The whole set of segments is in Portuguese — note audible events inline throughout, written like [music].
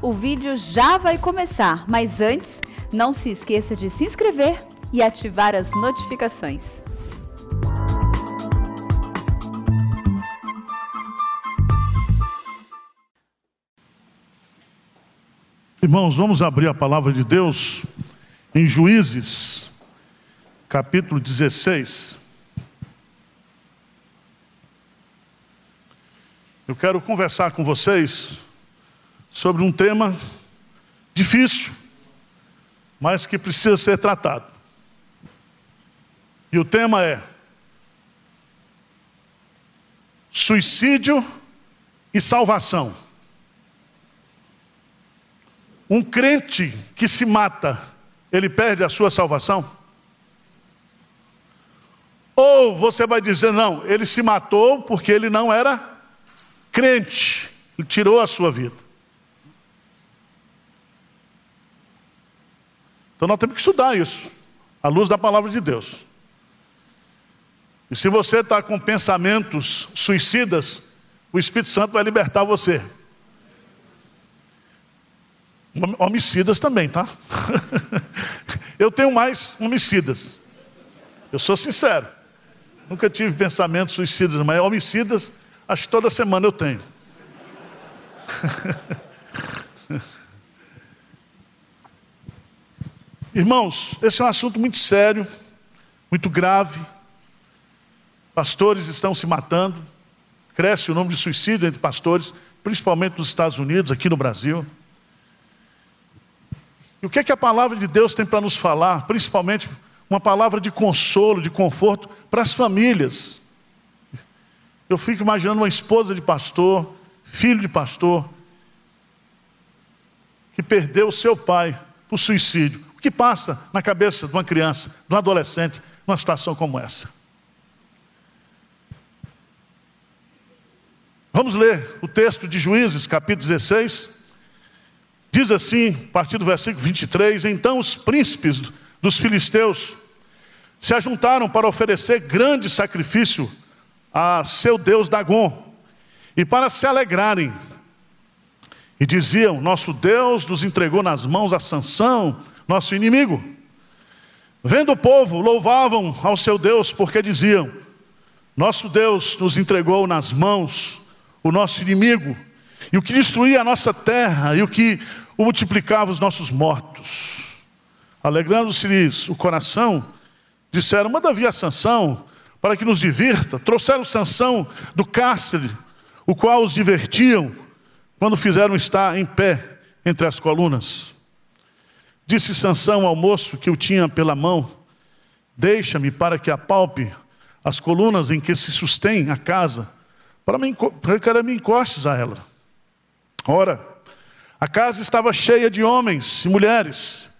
O vídeo já vai começar, mas antes, não se esqueça de se inscrever e ativar as notificações. Irmãos, vamos abrir a palavra de Deus em Juízes, capítulo 16. Eu quero conversar com vocês sobre um tema difícil, mas que precisa ser tratado. E o tema é suicídio e salvação. Um crente que se mata, ele perde a sua salvação? Ou você vai dizer, não, ele se matou porque ele não era crente, ele tirou a sua vida. Então nós temos que estudar isso, à luz da palavra de Deus. E se você está com pensamentos suicidas, o Espírito Santo vai libertar você. Homicidas também, tá? [laughs] Eu tenho mais homicidas. Eu sou sincero. Nunca tive pensamentos suicidas, mas homicidas Acho que toda semana eu tenho. [laughs] Irmãos, esse é um assunto muito sério, muito grave. Pastores estão se matando. Cresce o número de suicídio entre pastores, principalmente nos Estados Unidos, aqui no Brasil. E o que é que a palavra de Deus tem para nos falar? Principalmente uma palavra de consolo, de conforto para as famílias. Eu fico imaginando uma esposa de pastor, filho de pastor, que perdeu seu pai por suicídio. O que passa na cabeça de uma criança, de um adolescente, numa situação como essa? Vamos ler o texto de Juízes, capítulo 16. Diz assim, a partir do versículo 23: Então os príncipes dos filisteus se ajuntaram para oferecer grande sacrifício a seu deus Dagon, e para se alegrarem. E diziam: Nosso Deus nos entregou nas mãos a Sansão, nosso inimigo. Vendo o povo, louvavam ao seu Deus, porque diziam: Nosso Deus nos entregou nas mãos o nosso inimigo, e o que destruía a nossa terra, e o que o multiplicava os nossos mortos. Alegrando-se-lhes o coração, disseram: Manda vir a Sansão, para que nos divirta, trouxeram Sansão do cárcere, o qual os divertiam quando fizeram estar em pé entre as colunas. Disse Sansão ao moço que o tinha pela mão: Deixa-me para que apalpe as colunas em que se sustém a casa, para, me, para que me encostes a ela. Ora, a casa estava cheia de homens e mulheres,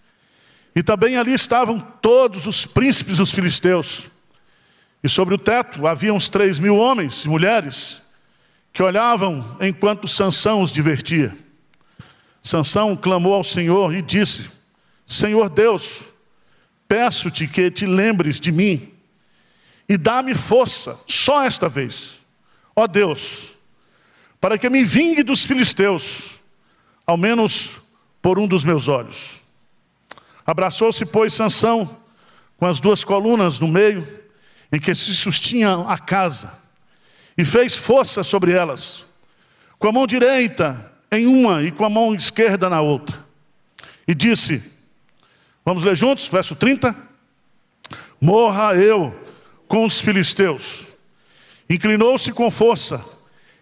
e também ali estavam todos os príncipes dos filisteus. E sobre o teto havia uns três mil homens e mulheres que olhavam enquanto Sansão os divertia. Sansão clamou ao Senhor e disse: Senhor Deus, peço-te que te lembres de mim e dá-me força, só esta vez, ó Deus, para que me vingue dos filisteus, ao menos por um dos meus olhos. Abraçou-se, pois, Sansão com as duas colunas no meio em que se sustinha a casa, e fez força sobre elas, com a mão direita em uma e com a mão esquerda na outra. E disse: Vamos ler juntos, verso 30. Morra eu com os filisteus. Inclinou-se com força,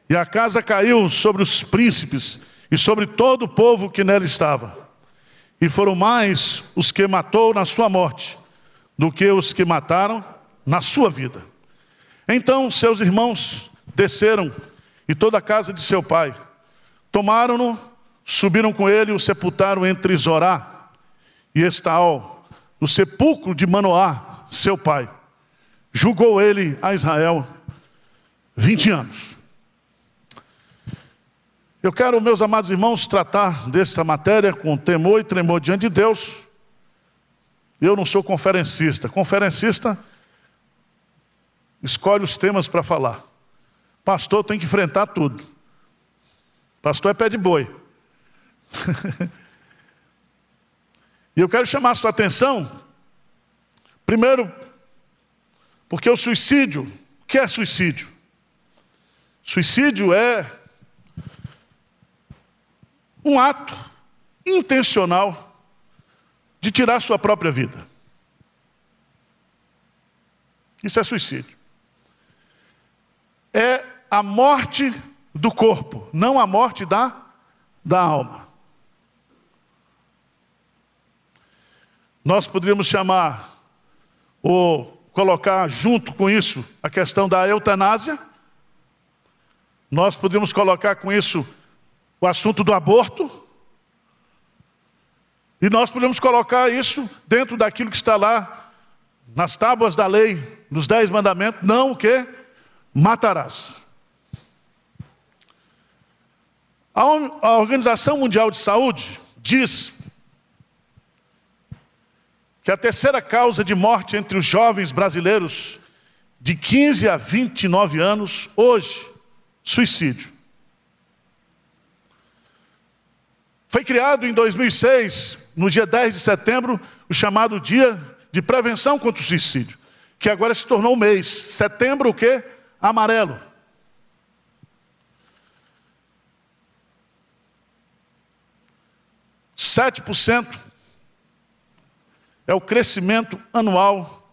e a casa caiu sobre os príncipes e sobre todo o povo que nela estava. E foram mais os que matou na sua morte do que os que mataram na sua vida. Então seus irmãos desceram e toda a casa de seu pai. Tomaram-no, subiram com ele e o sepultaram entre Zorá e Estaol, no sepulcro de Manoá, seu pai. Julgou ele a Israel 20 anos. Eu quero, meus amados irmãos, tratar dessa matéria com temor e tremor diante de Deus. Eu não sou conferencista. Conferencista escolhe os temas para falar. Pastor tem que enfrentar tudo. Pastor é pé de boi. [laughs] e eu quero chamar a sua atenção, primeiro, porque o suicídio, o que é suicídio? Suicídio é um ato intencional de tirar sua própria vida. Isso é suicídio. É a morte do corpo, não a morte da, da alma. Nós poderíamos chamar, ou colocar junto com isso, a questão da eutanásia. Nós poderíamos colocar com isso o assunto do aborto. E nós podemos colocar isso dentro daquilo que está lá nas tábuas da lei, nos dez mandamentos, não o que? Matarás. A Organização Mundial de Saúde diz que a terceira causa de morte entre os jovens brasileiros de 15 a 29 anos, hoje, suicídio. Foi criado em 2006, no dia 10 de setembro, o chamado Dia de Prevenção contra o Suicídio, que agora se tornou o mês. Setembro o quê? Amarelo. Sete por cento é o crescimento anual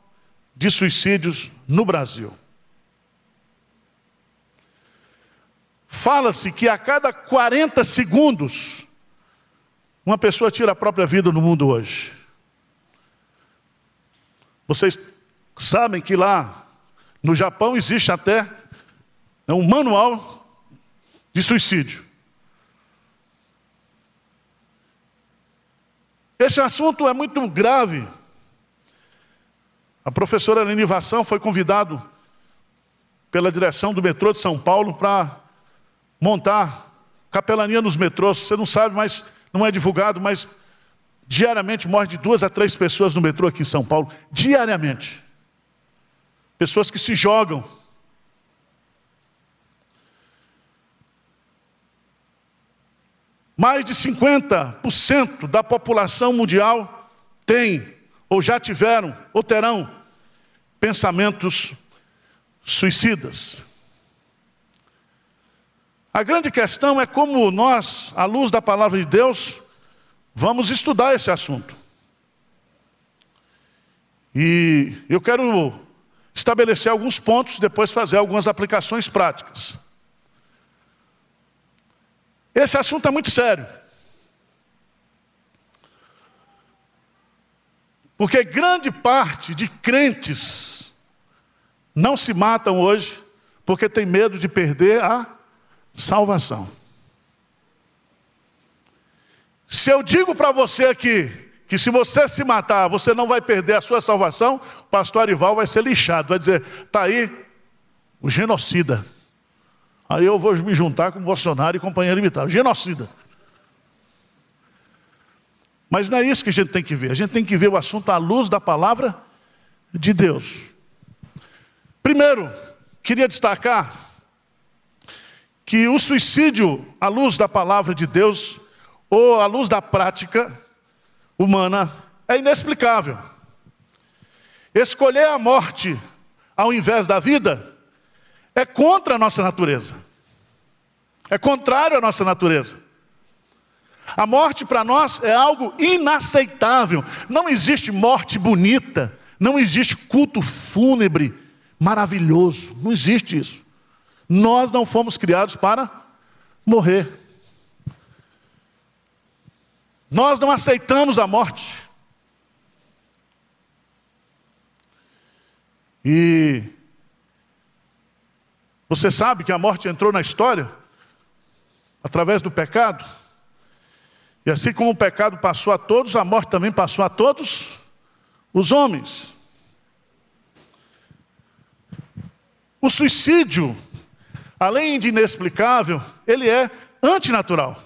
de suicídios no Brasil. Fala-se que a cada 40 segundos uma pessoa tira a própria vida no mundo hoje. Vocês sabem que lá no Japão existe até um manual de suicídio. Esse assunto é muito grave. A professora Lenivação foi convidado pela direção do metrô de São Paulo para montar capelania nos metrôs. Você não sabe, mas não é divulgado, mas diariamente morre de duas a três pessoas no metrô aqui em São Paulo. Diariamente. Pessoas que se jogam. Mais de 50% da população mundial tem, ou já tiveram, ou terão pensamentos suicidas. A grande questão é como nós, à luz da palavra de Deus, vamos estudar esse assunto. E eu quero estabelecer alguns pontos, depois fazer algumas aplicações práticas. Esse assunto é muito sério. Porque grande parte de crentes não se matam hoje porque tem medo de perder a salvação. Se eu digo para você aqui que se você se matar, você não vai perder a sua salvação, o pastor Arival vai ser lixado, vai dizer: está aí o genocida. Aí eu vou me juntar com Bolsonaro e companheiro militar, genocida. Mas não é isso que a gente tem que ver, a gente tem que ver o assunto à luz da palavra de Deus. Primeiro, queria destacar que o suicídio, à luz da palavra de Deus, ou à luz da prática humana, é inexplicável. Escolher a morte ao invés da vida é contra a nossa natureza, é contrário à nossa natureza. A morte para nós é algo inaceitável. Não existe morte bonita, não existe culto fúnebre maravilhoso, não existe isso. Nós não fomos criados para morrer. Nós não aceitamos a morte. E você sabe que a morte entrou na história através do pecado. E assim como o pecado passou a todos, a morte também passou a todos os homens. O suicídio além de inexplicável, ele é antinatural.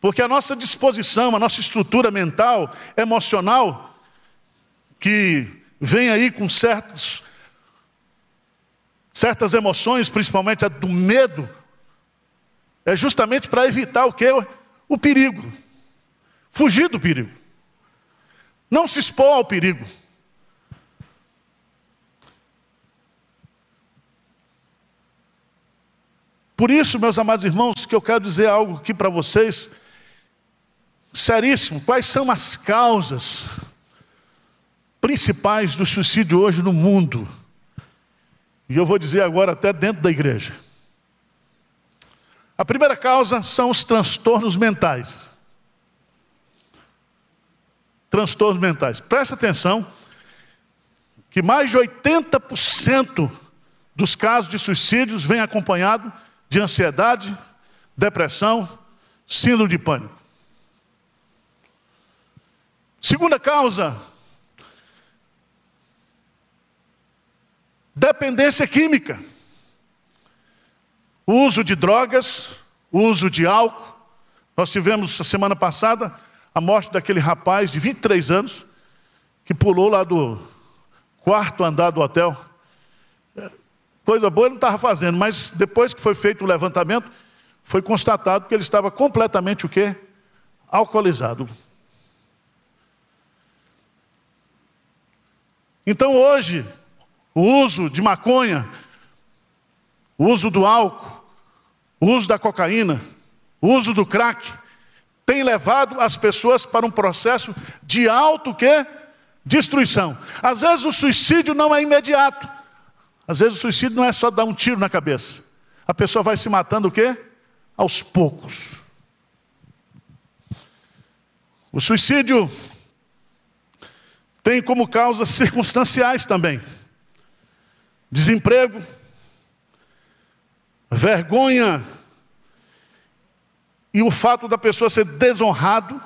Porque a nossa disposição, a nossa estrutura mental, emocional, que vem aí com certos, certas emoções, principalmente a do medo, é justamente para evitar o que? O perigo. Fugir do perigo. Não se expor ao perigo. Por isso, meus amados irmãos, que eu quero dizer algo aqui para vocês, seríssimo: quais são as causas principais do suicídio hoje no mundo? E eu vou dizer agora, até dentro da igreja. A primeira causa são os transtornos mentais. Transtornos mentais. Presta atenção que mais de 80% dos casos de suicídios vem acompanhado de ansiedade, depressão, síndrome de pânico. Segunda causa, dependência química. Uso de drogas, uso de álcool. Nós tivemos, a semana passada, a morte daquele rapaz de 23 anos, que pulou lá do quarto andar do hotel Coisa boa ele não estava fazendo, mas depois que foi feito o levantamento, foi constatado que ele estava completamente o quê? Alcoolizado. Então hoje, o uso de maconha, o uso do álcool, o uso da cocaína, o uso do crack, tem levado as pessoas para um processo de auto que destruição. Às vezes o suicídio não é imediato. Às vezes o suicídio não é só dar um tiro na cabeça. A pessoa vai se matando o quê? Aos poucos. O suicídio tem como causas [laughs] circunstanciais também. Desemprego, vergonha e o fato da pessoa ser desonrado.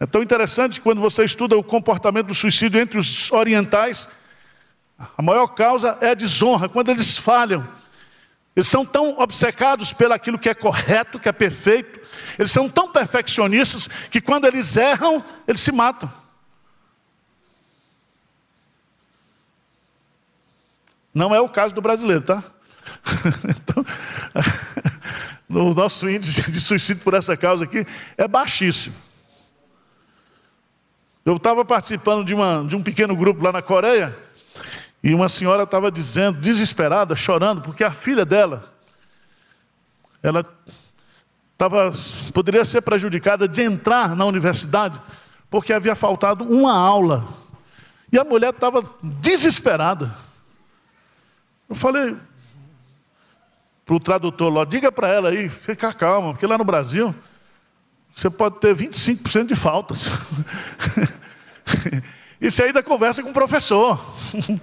É tão interessante quando você estuda o comportamento do suicídio entre os orientais, a maior causa é a desonra, quando eles falham. Eles são tão obcecados pelo aquilo que é correto, que é perfeito. Eles são tão perfeccionistas que quando eles erram, eles se matam. Não é o caso do brasileiro, tá? [laughs] então, [laughs] o nosso índice de suicídio por essa causa aqui é baixíssimo. Eu estava participando de, uma, de um pequeno grupo lá na Coreia, e uma senhora estava dizendo, desesperada, chorando, porque a filha dela, ela estava, poderia ser prejudicada de entrar na universidade, porque havia faltado uma aula. E a mulher estava desesperada. Eu falei para o tradutor lá, diga para ela aí, fica calma, porque lá no Brasil você pode ter 25% de faltas. [laughs] Isso aí da conversa com o professor. [laughs]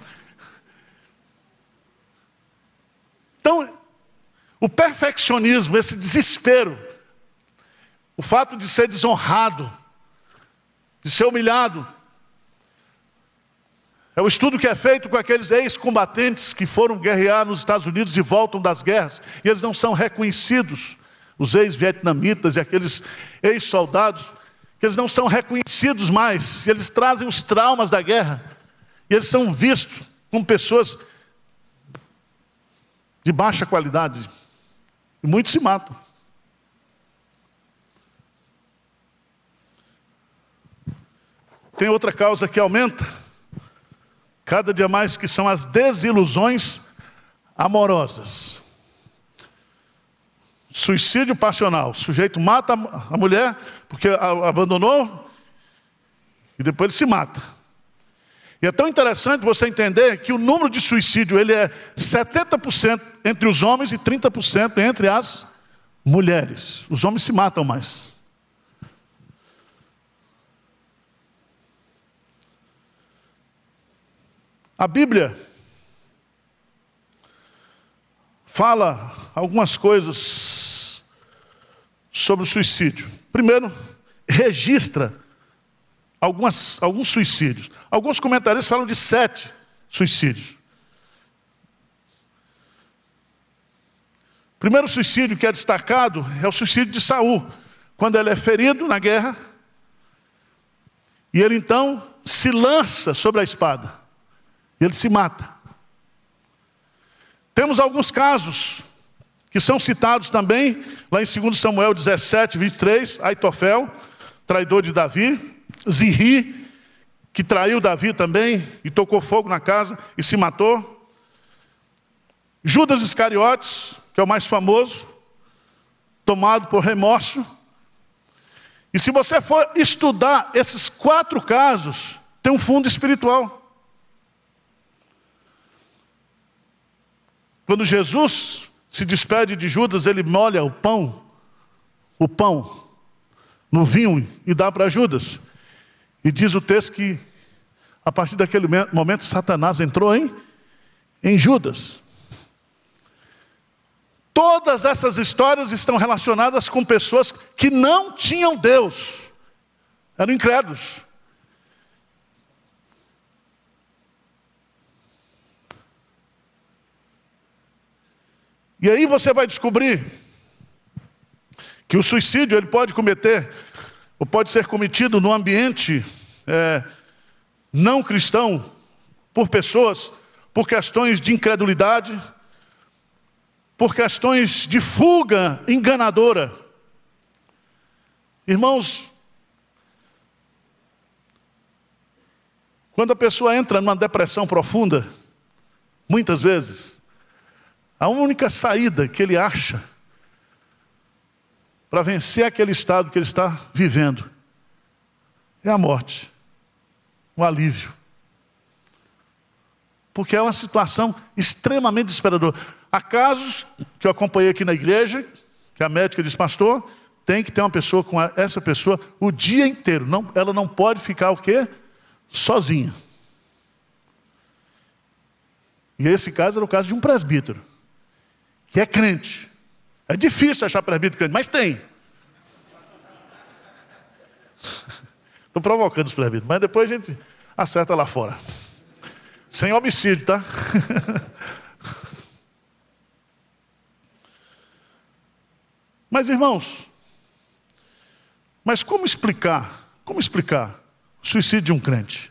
Então, o perfeccionismo, esse desespero, o fato de ser desonrado, de ser humilhado, é o estudo que é feito com aqueles ex-combatentes que foram guerrear nos Estados Unidos e voltam das guerras, e eles não são reconhecidos, os ex-vietnamitas e aqueles ex-soldados, que eles não são reconhecidos mais, e eles trazem os traumas da guerra, e eles são vistos como pessoas de baixa qualidade. E muitos se matam. Tem outra causa que aumenta, cada dia mais, que são as desilusões amorosas. Suicídio passional. O sujeito mata a mulher porque a abandonou e depois ele se mata. E é tão interessante você entender que o número de suicídio ele é 70% entre os homens e 30% entre as mulheres. Os homens se matam mais. A Bíblia fala algumas coisas sobre o suicídio. Primeiro, registra algumas, alguns suicídios. Alguns comentaristas falam de sete suicídios. O primeiro suicídio que é destacado é o suicídio de Saul, quando ele é ferido na guerra, e ele então se lança sobre a espada, e ele se mata. Temos alguns casos que são citados também lá em 2 Samuel 17, 23, Aitofel, traidor de Davi, Zirri, que traiu Davi também e tocou fogo na casa e se matou. Judas Iscariotes, que é o mais famoso, tomado por remorso. E se você for estudar esses quatro casos, tem um fundo espiritual. Quando Jesus se despede de Judas, ele molha o pão, o pão, no vinho e dá para Judas. E diz o texto que, a partir daquele momento, Satanás entrou em, em Judas. Todas essas histórias estão relacionadas com pessoas que não tinham Deus, eram incrédulos. E aí você vai descobrir que o suicídio ele pode cometer, ou pode ser cometido no ambiente é, não cristão, por pessoas, por questões de incredulidade, por questões de fuga enganadora. Irmãos, quando a pessoa entra numa depressão profunda, muitas vezes, a única saída que ele acha para vencer aquele estado que ele está vivendo é a morte, o alívio. Porque é uma situação extremamente desesperadora. Há casos que eu acompanhei aqui na igreja, que a médica diz, pastor, tem que ter uma pessoa com essa pessoa o dia inteiro. Não, ela não pode ficar o quê? Sozinha. E esse caso era o caso de um presbítero que é crente. É difícil achar presbítero crente, mas tem. [laughs] Estou provocando os presbíteros, mas depois a gente acerta lá fora. Sem homicídio, tá? [laughs] mas irmãos, mas como explicar? Como explicar o suicídio de um crente?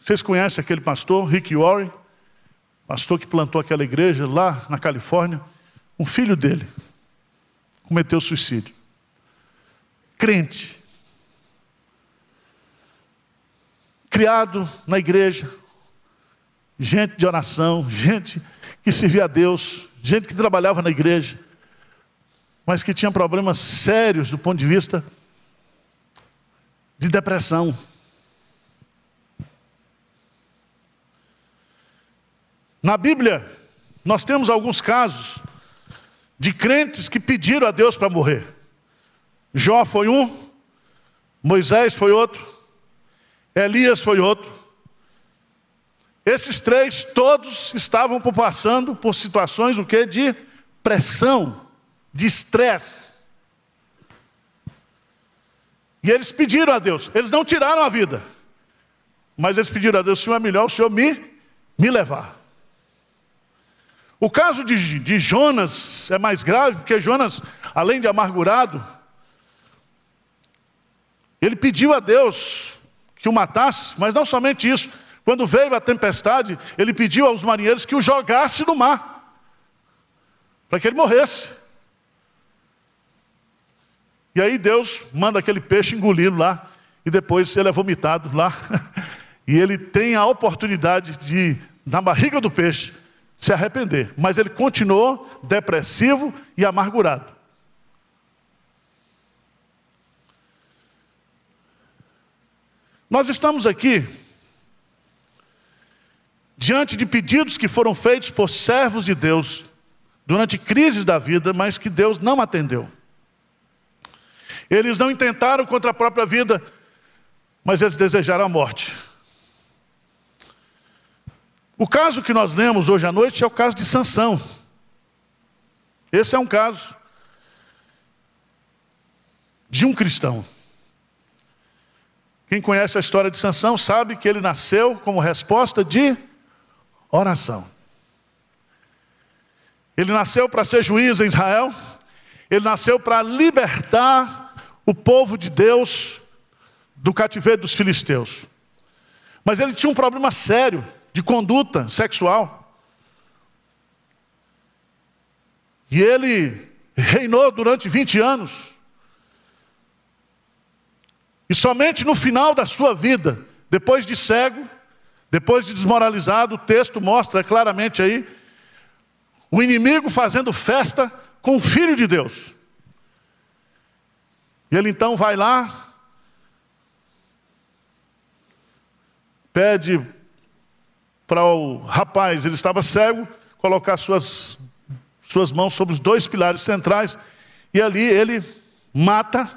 Vocês conhecem aquele pastor, Rick Warren? Pastor que plantou aquela igreja lá na Califórnia, um filho dele cometeu suicídio. Crente. Criado na igreja, gente de oração, gente que servia a Deus, gente que trabalhava na igreja, mas que tinha problemas sérios do ponto de vista de depressão. Na Bíblia, nós temos alguns casos de crentes que pediram a Deus para morrer. Jó foi um, Moisés foi outro, Elias foi outro. Esses três, todos estavam passando por situações o que? De pressão, de estresse. E eles pediram a Deus, eles não tiraram a vida, mas eles pediram a Deus: Senhor, é melhor o Senhor me, me levar. O caso de, de Jonas é mais grave, porque Jonas, além de amargurado, ele pediu a Deus que o matasse, mas não somente isso. Quando veio a tempestade, ele pediu aos marinheiros que o jogasse no mar, para que ele morresse. E aí Deus manda aquele peixe engoli-lo lá, e depois ele é vomitado lá, [laughs] e ele tem a oportunidade de, na barriga do peixe, se arrepender. Mas ele continuou depressivo e amargurado. Nós estamos aqui diante de pedidos que foram feitos por servos de Deus durante crises da vida, mas que Deus não atendeu. Eles não intentaram contra a própria vida, mas eles desejaram a morte. O caso que nós lemos hoje à noite é o caso de Sansão. Esse é um caso de um cristão. Quem conhece a história de Sansão sabe que ele nasceu como resposta de oração. Ele nasceu para ser juiz em Israel, ele nasceu para libertar o povo de Deus do cativeiro dos filisteus. Mas ele tinha um problema sério de conduta sexual. E ele reinou durante 20 anos. E somente no final da sua vida, depois de cego, depois de desmoralizado, o texto mostra claramente aí o inimigo fazendo festa com o filho de Deus. E ele então vai lá, pede para o rapaz, ele estava cego, colocar suas, suas mãos sobre os dois pilares centrais, e ali ele mata,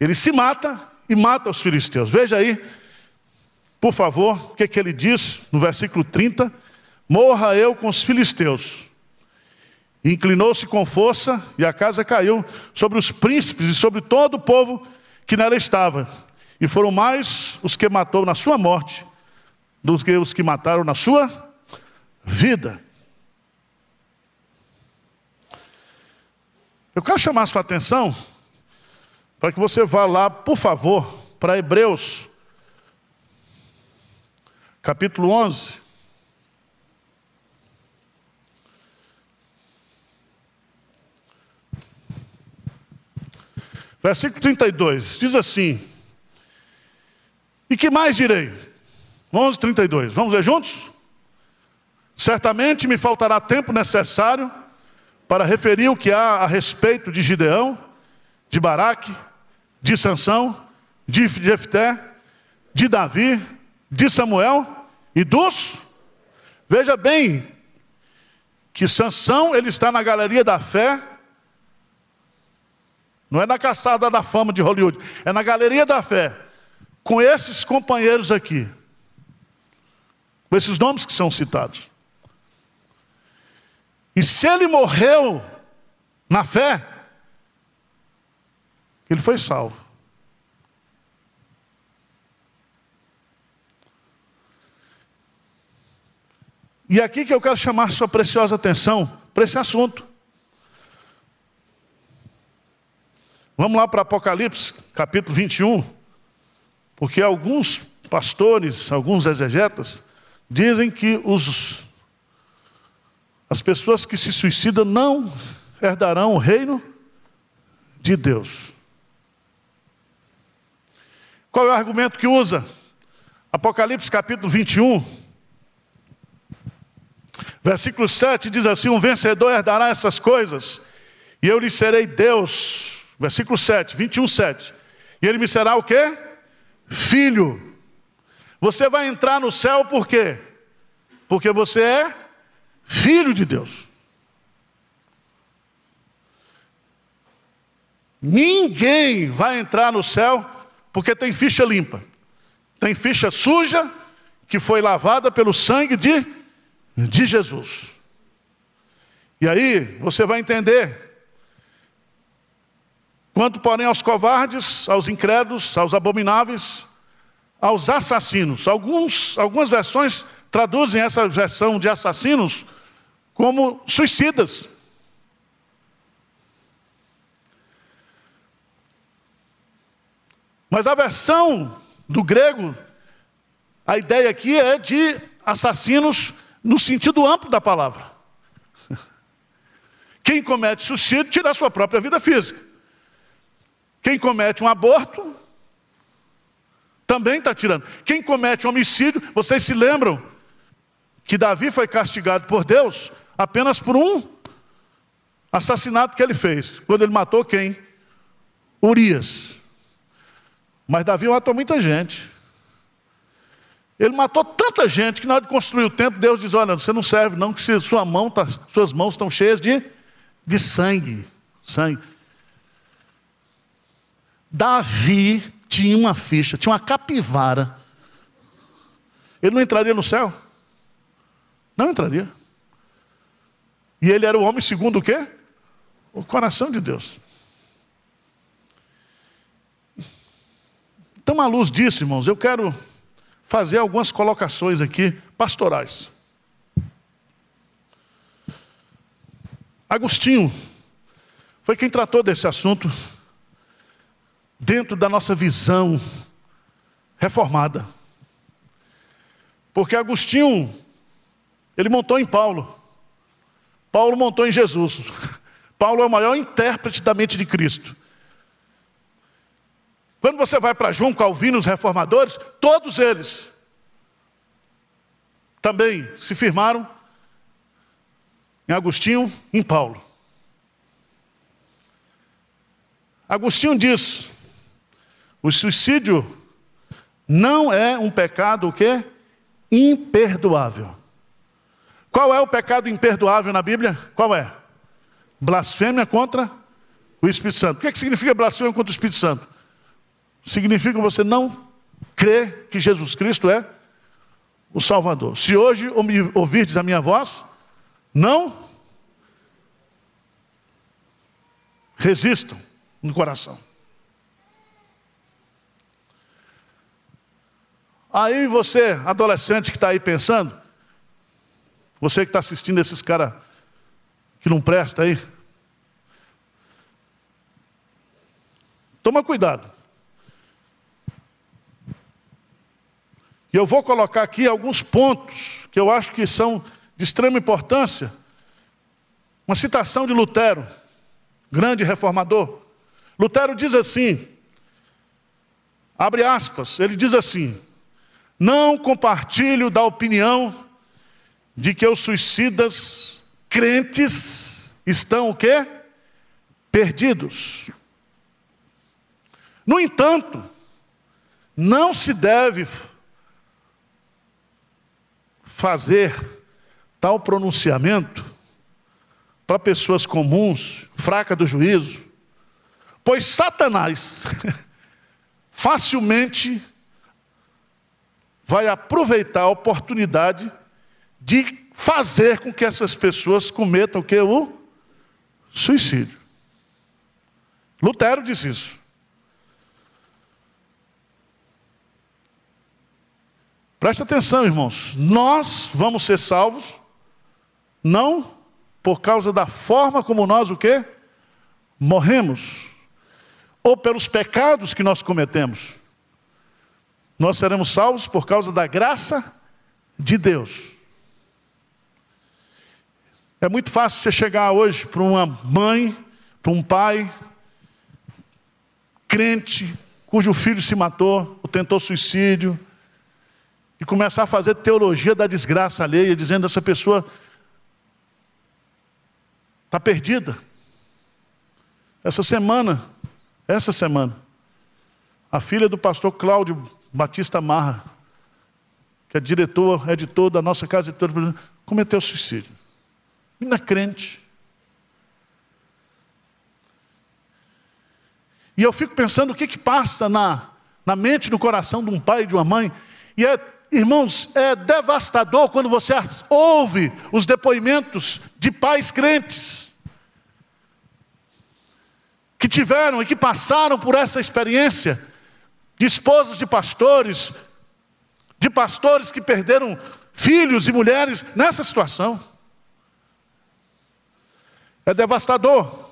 ele se mata e mata os filisteus. Veja aí, por favor, o que, que ele diz no versículo 30: Morra eu com os filisteus. Inclinou-se com força e a casa caiu sobre os príncipes e sobre todo o povo que nela estava. E foram mais os que matou na sua morte do que os que mataram na sua vida. Eu quero chamar a sua atenção para que você vá lá, por favor, para Hebreus, capítulo 11. Versículo 32, diz assim: E que mais direi? 11, 32, vamos ler juntos? Certamente me faltará tempo necessário para referir o que há a respeito de Gideão, de Baraque, de Sansão, de Jefté, de Davi, de Samuel e dos. Veja bem que Sansão ele está na galeria da fé não é na caçada da fama de Hollywood, é na galeria da fé, com esses companheiros aqui, com esses nomes que são citados. E se ele morreu na fé, ele foi salvo. E é aqui que eu quero chamar sua preciosa atenção para esse assunto. Vamos lá para Apocalipse, capítulo 21, porque alguns pastores, alguns exegetas, dizem que os, as pessoas que se suicidam não herdarão o reino de Deus. Qual é o argumento que usa? Apocalipse capítulo 21, versículo 7 diz assim: Um vencedor herdará essas coisas, e eu lhe serei Deus, Versículo 7, 21, 7. E ele me será o quê? Filho. Você vai entrar no céu por quê? Porque você é filho de Deus. Ninguém vai entrar no céu porque tem ficha limpa. Tem ficha suja que foi lavada pelo sangue de, de Jesus. E aí você vai entender Quanto, porém, aos covardes, aos incrédulos, aos abomináveis, aos assassinos. Alguns, algumas versões traduzem essa versão de assassinos como suicidas. Mas a versão do grego, a ideia aqui é de assassinos no sentido amplo da palavra. [laughs] Quem comete suicídio tira a sua própria vida física. Quem comete um aborto também está tirando. Quem comete homicídio, vocês se lembram que Davi foi castigado por Deus apenas por um assassinato que ele fez. Quando ele matou quem? Urias. Mas Davi matou muita gente. Ele matou tanta gente que na hora de construir o templo, Deus diz: Olha, você não serve, não, que sua mão tá, suas mãos estão cheias de, de sangue. Sangue. Davi tinha uma ficha, tinha uma capivara. Ele não entraria no céu? Não entraria. E ele era o homem segundo o quê? O coração de Deus. Então, à luz disso, irmãos, eu quero fazer algumas colocações aqui pastorais. Agostinho foi quem tratou desse assunto dentro da nossa visão reformada. Porque Agostinho, ele montou em Paulo. Paulo montou em Jesus. [laughs] Paulo é o maior intérprete da mente de Cristo. Quando você vai para João Calvino, os reformadores, todos eles também se firmaram em Agostinho, em Paulo. Agostinho diz: o suicídio não é um pecado o quê? Imperdoável. Qual é o pecado imperdoável na Bíblia? Qual é? Blasfêmia contra o Espírito Santo. O que, é que significa blasfêmia contra o Espírito Santo? Significa você não crer que Jesus Cristo é o Salvador. Se hoje ouvirdes a minha voz, não resistam no coração. Aí você, adolescente que está aí pensando, você que está assistindo esses caras que não presta aí, toma cuidado. E eu vou colocar aqui alguns pontos que eu acho que são de extrema importância. Uma citação de Lutero, grande reformador. Lutero diz assim, abre aspas, ele diz assim: Não compartilho da opinião de que os suicidas crentes estão o quê? Perdidos. No entanto, não se deve fazer tal pronunciamento para pessoas comuns, fracas do juízo, pois Satanás [laughs] facilmente vai aproveitar a oportunidade de fazer com que essas pessoas cometam o que? O suicídio. Lutero diz isso. Preste atenção, irmãos. Nós vamos ser salvos, não por causa da forma como nós o quê? Morremos. Ou pelos pecados que nós cometemos. Nós seremos salvos por causa da graça de Deus. É muito fácil você chegar hoje para uma mãe, para um pai, crente, cujo filho se matou ou tentou suicídio, e começar a fazer teologia da desgraça alheia, dizendo essa pessoa está perdida. Essa semana, essa semana, a filha do pastor Cláudio Batista Marra, que é diretor, editor da nossa casa editora, cometeu suicídio. Menina crente. E eu fico pensando o que, que passa na, na mente, no coração de um pai e de uma mãe. E é Irmãos, é devastador quando você ouve os depoimentos de pais crentes que tiveram e que passaram por essa experiência, de esposas de pastores, de pastores que perderam filhos e mulheres nessa situação. É devastador.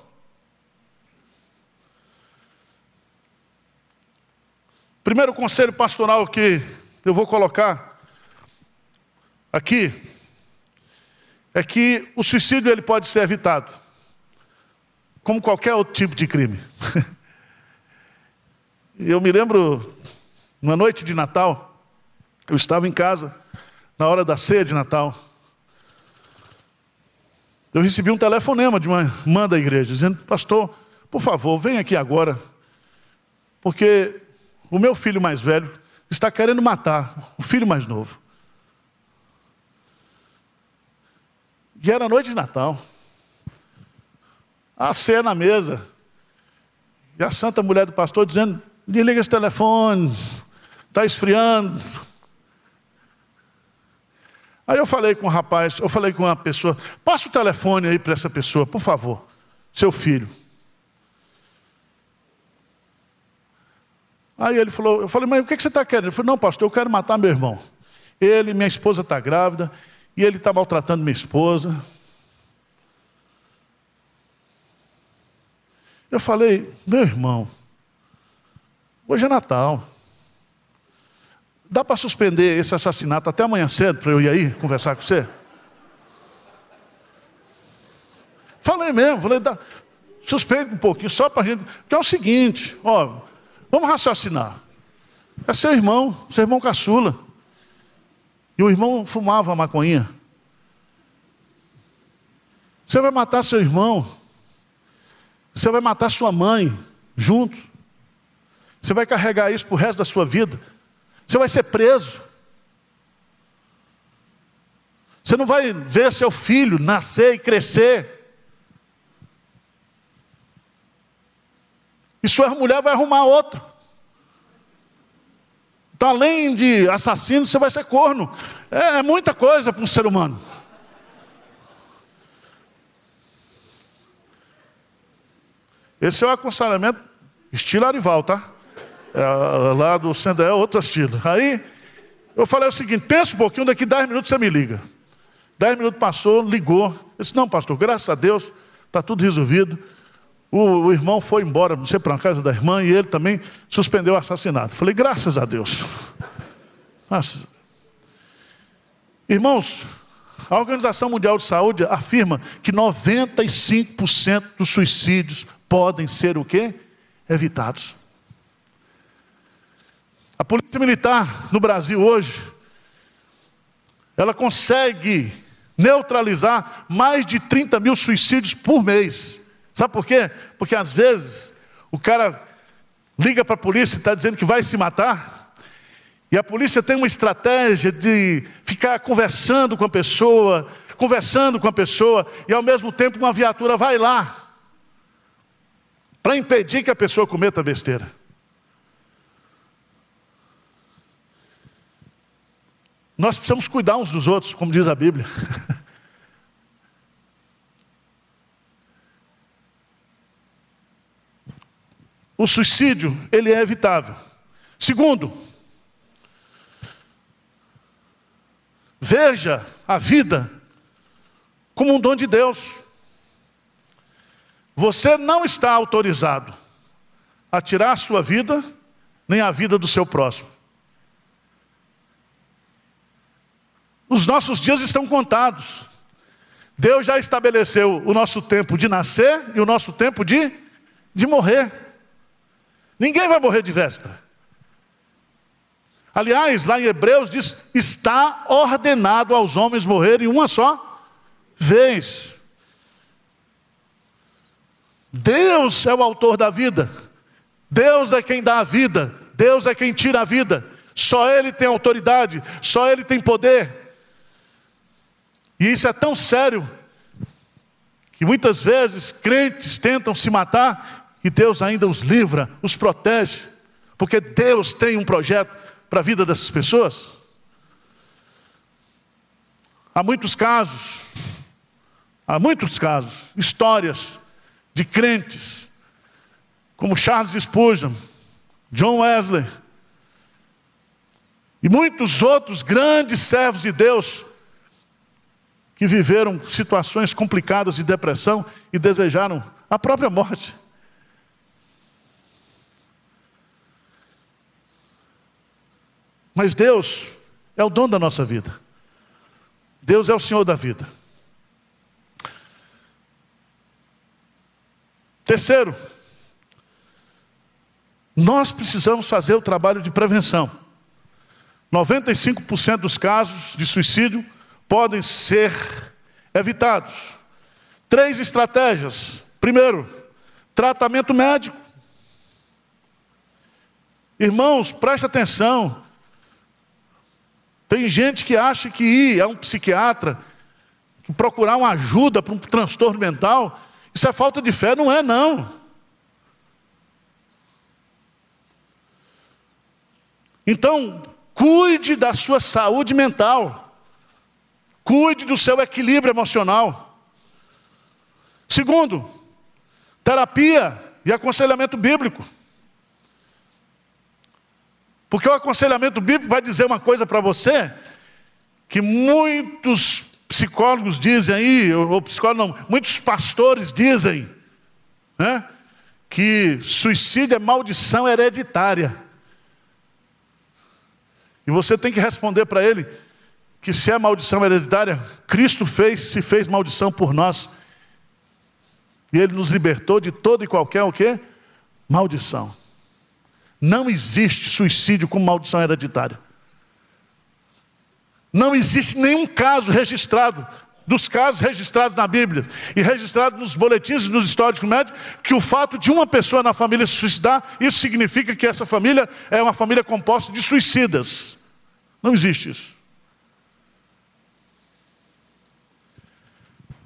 Primeiro conselho pastoral que eu vou colocar aqui é que o suicídio ele pode ser evitado, como qualquer outro tipo de crime. [laughs] eu me lembro, numa noite de Natal, eu estava em casa, na hora da ceia de Natal. Eu recebi um telefonema de uma irmã da igreja, dizendo: Pastor, por favor, vem aqui agora, porque o meu filho mais velho está querendo matar o filho mais novo. E era noite de Natal. A ceia na mesa. E a santa mulher do pastor dizendo: desliga esse telefone, está esfriando. Aí eu falei com um rapaz, eu falei com uma pessoa, passa o telefone aí para essa pessoa, por favor, seu filho. Aí ele falou, eu falei, mas o que você está querendo? Ele falou, não, pastor, eu quero matar meu irmão. Ele, minha esposa está grávida, e ele está maltratando minha esposa. Eu falei, meu irmão, hoje é Natal. Dá para suspender esse assassinato até amanhã cedo para eu ir aí conversar com você? mesmo. Falei, dá, suspeita um pouquinho, só para a gente. Porque é o seguinte, ó, vamos raciocinar. É seu irmão, seu irmão caçula. E o irmão fumava maconha. Você vai matar seu irmão. Você vai matar sua mãe junto. Você vai carregar isso para o resto da sua vida. Você vai ser preso. Você não vai ver seu filho nascer e crescer. E sua mulher vai arrumar outra. Então, além de assassino, você vai ser corno. É, é muita coisa para um ser humano. Esse é o aconselhamento estilo Arival, tá? É, lá do Sendé é outro estilo. Aí eu falei o seguinte: pensa um pouquinho, daqui 10 minutos você me liga. 10 minutos passou, ligou. Eu disse: Não, pastor, graças a Deus, está tudo resolvido. O, o, irmão foi embora, não sei para a casa da irmã, e ele também suspendeu o assassinato. Falei: Graças a Deus. Nossa. Irmãos, a Organização Mundial de Saúde afirma que 95% dos suicídios podem ser o quê? Evitados. A polícia militar no Brasil hoje, ela consegue neutralizar mais de 30 mil suicídios por mês. Sabe por quê? Porque às vezes o cara liga para a polícia e está dizendo que vai se matar, e a polícia tem uma estratégia de ficar conversando com a pessoa, conversando com a pessoa, e ao mesmo tempo uma viatura vai lá para impedir que a pessoa cometa besteira. Nós precisamos cuidar uns dos outros, como diz a Bíblia. [laughs] o suicídio, ele é evitável. Segundo, veja a vida como um dom de Deus. Você não está autorizado a tirar a sua vida, nem a vida do seu próximo. Os nossos dias estão contados. Deus já estabeleceu o nosso tempo de nascer e o nosso tempo de, de morrer. Ninguém vai morrer de véspera. Aliás, lá em Hebreus diz: está ordenado aos homens morrerem uma só vez. Deus é o autor da vida. Deus é quem dá a vida. Deus é quem tira a vida. Só Ele tem autoridade. Só Ele tem poder. E isso é tão sério que muitas vezes crentes tentam se matar e Deus ainda os livra, os protege, porque Deus tem um projeto para a vida dessas pessoas. Há muitos casos, há muitos casos, histórias de crentes, como Charles Spurgeon, John Wesley, e muitos outros grandes servos de Deus, que viveram situações complicadas de depressão e desejaram a própria morte. Mas Deus é o dono da nossa vida. Deus é o Senhor da vida. Terceiro, nós precisamos fazer o trabalho de prevenção. 95% dos casos de suicídio podem ser evitados. Três estratégias. Primeiro, tratamento médico. Irmãos, preste atenção. Tem gente que acha que ir a um psiquiatra, procurar uma ajuda para um transtorno mental, isso é falta de fé, não é não. Então, cuide da sua saúde mental. Cuide do seu equilíbrio emocional. Segundo, terapia e aconselhamento bíblico. Porque o aconselhamento bíblico vai dizer uma coisa para você que muitos psicólogos dizem aí, ou psicólogos não, muitos pastores dizem, né, que suicídio é maldição hereditária. E você tem que responder para ele que se é maldição hereditária, Cristo fez, se fez maldição por nós. E ele nos libertou de toda e qualquer o quê? Maldição. Não existe suicídio com maldição hereditária. Não existe nenhum caso registrado, dos casos registrados na Bíblia e registrados nos boletins e nos históricos médicos, que o fato de uma pessoa na família se suicidar, isso significa que essa família é uma família composta de suicidas. Não existe isso.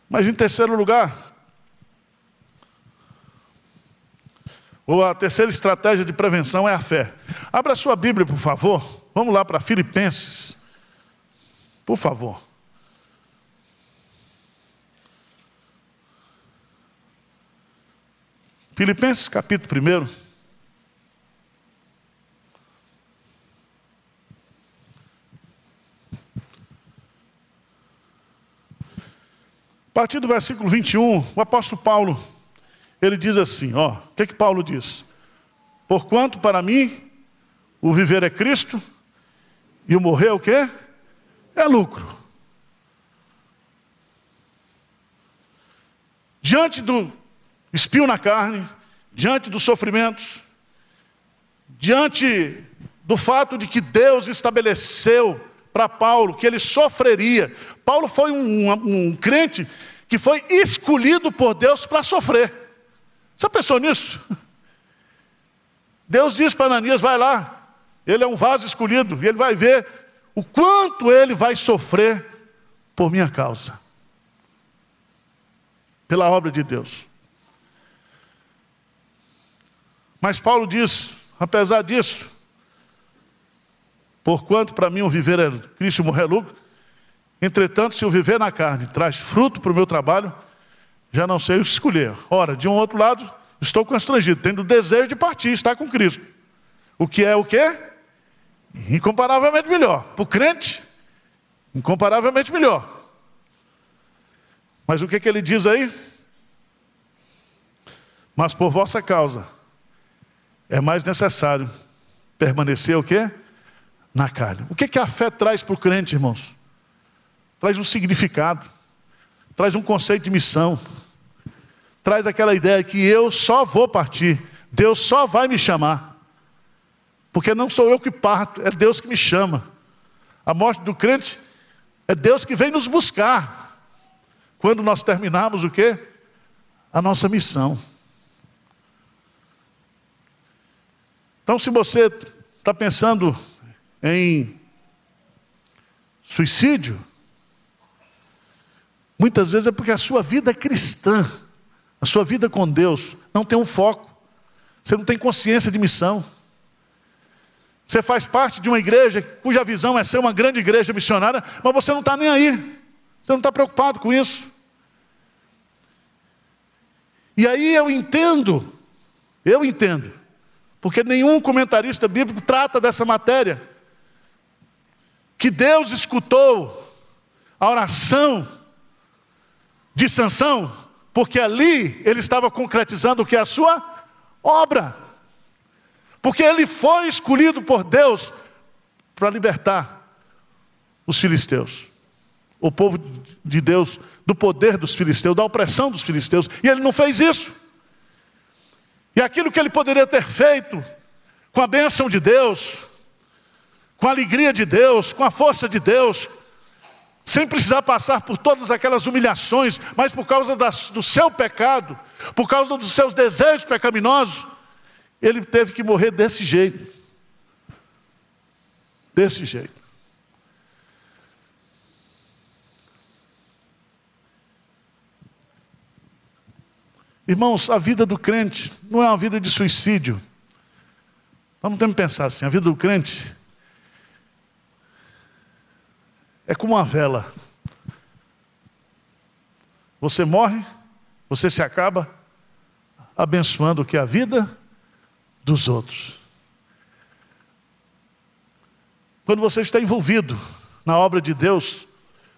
Mas em terceiro lugar, ou a terceira estratégia de prevenção é a fé. Abra sua Bíblia, por favor. Vamos lá para Filipenses. Por favor. Filipenses capítulo 1. Partir do versículo 21, o apóstolo Paulo, ele diz assim, ó, o que que Paulo diz? Porquanto para mim o viver é Cristo e o morrer é o quê? É lucro. Diante do espinho na carne, diante dos sofrimentos, diante do fato de que Deus estabeleceu para Paulo que ele sofreria. Paulo foi um, um, um crente que foi escolhido por Deus para sofrer. Você pensou nisso? Deus diz para Ananias: vai lá, ele é um vaso escolhido, e ele vai ver o quanto ele vai sofrer por minha causa, pela obra de Deus. Mas Paulo diz, apesar disso, porquanto para mim o viver é Cristo e morrer é lucro, entretanto, se o viver na carne traz fruto para o meu trabalho, já não sei o escolher. Ora, de um outro lado, estou constrangido, tendo desejo de partir, estar com Cristo. O que é o quê? Incomparavelmente melhor. Para o crente, incomparavelmente melhor. Mas o que, que ele diz aí? Mas por vossa causa é mais necessário permanecer o quê? Na carne. O que, que a fé traz para o crente, irmãos? Traz um significado, traz um conceito de missão, traz aquela ideia que eu só vou partir, Deus só vai me chamar, porque não sou eu que parto, é Deus que me chama. A morte do crente é Deus que vem nos buscar, quando nós terminarmos o quê? A nossa missão. Então, se você está pensando em suicídio, muitas vezes é porque a sua vida cristã, a sua vida com Deus, não tem um foco, você não tem consciência de missão. Você faz parte de uma igreja cuja visão é ser uma grande igreja missionária, mas você não está nem aí, você não está preocupado com isso. E aí eu entendo, eu entendo, porque nenhum comentarista bíblico trata dessa matéria. Que Deus escutou a oração de Sansão, porque ali ele estava concretizando o que é a sua obra. Porque ele foi escolhido por Deus para libertar os filisteus, o povo de Deus do poder dos filisteus, da opressão dos filisteus, e ele não fez isso. E aquilo que ele poderia ter feito, com a bênção de Deus, com a alegria de Deus, com a força de Deus, sem precisar passar por todas aquelas humilhações, mas por causa das, do seu pecado, por causa dos seus desejos pecaminosos, ele teve que morrer desse jeito. Desse jeito. Irmãos, a vida do crente não é uma vida de suicídio. Nós não que pensar assim, a vida do crente é como uma vela. Você morre, você se acaba abençoando o que é a vida dos outros. Quando você está envolvido na obra de Deus,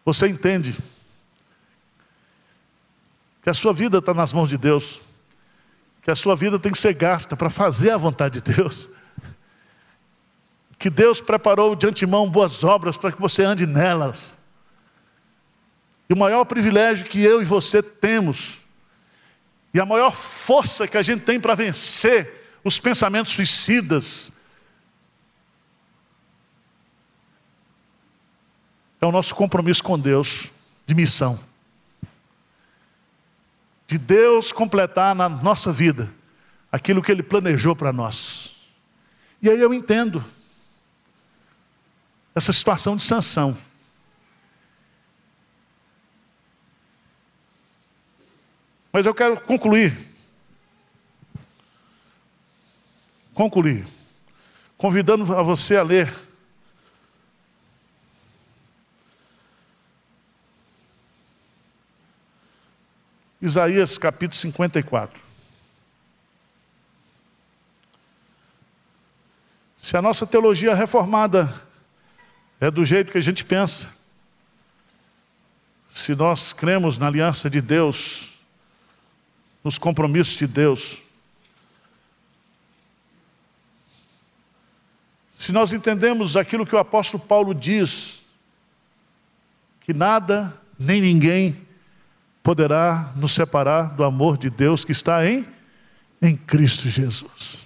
você entende que a sua vida está nas mãos de Deus, que a sua vida tem que ser gasta para fazer a vontade de Deus, que Deus preparou de antemão boas obras para que você ande nelas. E o maior privilégio que eu e você temos E a maior força que a gente tem para vencer os pensamentos suicidas é o nosso compromisso com Deus de missão. De Deus completar na nossa vida aquilo que Ele planejou para nós. E aí eu entendo essa situação de sanção. Mas eu quero concluir. Concluir. Convidando a você a ler. Isaías capítulo 54. Se a nossa teologia reformada é do jeito que a gente pensa, se nós cremos na aliança de Deus, nos compromissos de Deus, se nós entendemos aquilo que o apóstolo Paulo diz, que nada nem ninguém poderá nos separar do amor de Deus que está em, em Cristo Jesus.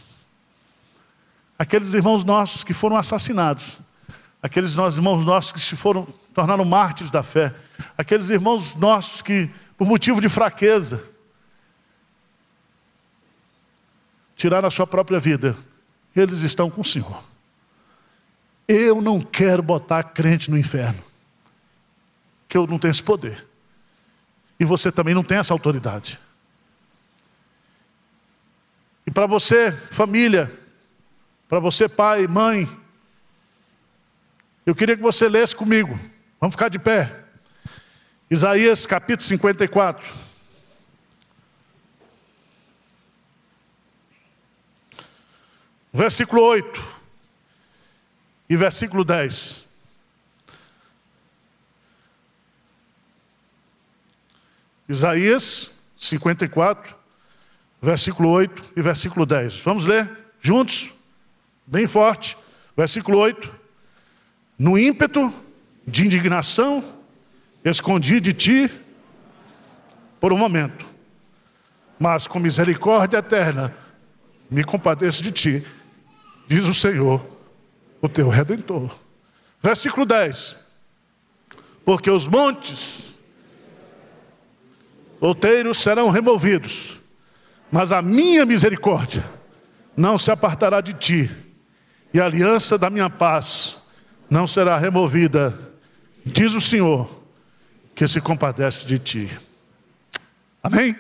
Aqueles irmãos nossos que foram assassinados, aqueles irmãos nossos que se foram tornaram mártires da fé, aqueles irmãos nossos que por motivo de fraqueza tiraram a sua própria vida, eles estão com o Senhor. Eu não quero botar crente no inferno, que eu não tenho esse poder. E você também não tem essa autoridade. E para você, família, para você, pai, mãe, eu queria que você lesse comigo. Vamos ficar de pé. Isaías capítulo 54. Versículo 8 e versículo 10. Isaías 54, versículo 8 e versículo 10. Vamos ler juntos? Bem forte. Versículo 8. No ímpeto de indignação, escondi de ti por um momento, mas com misericórdia eterna, me compadeço de ti, diz o Senhor, o teu redentor. Versículo 10. Porque os montes outeiros serão removidos, mas a minha misericórdia não se apartará de ti, e a aliança da minha paz não será removida, diz o Senhor, que se compadece de ti. Amém?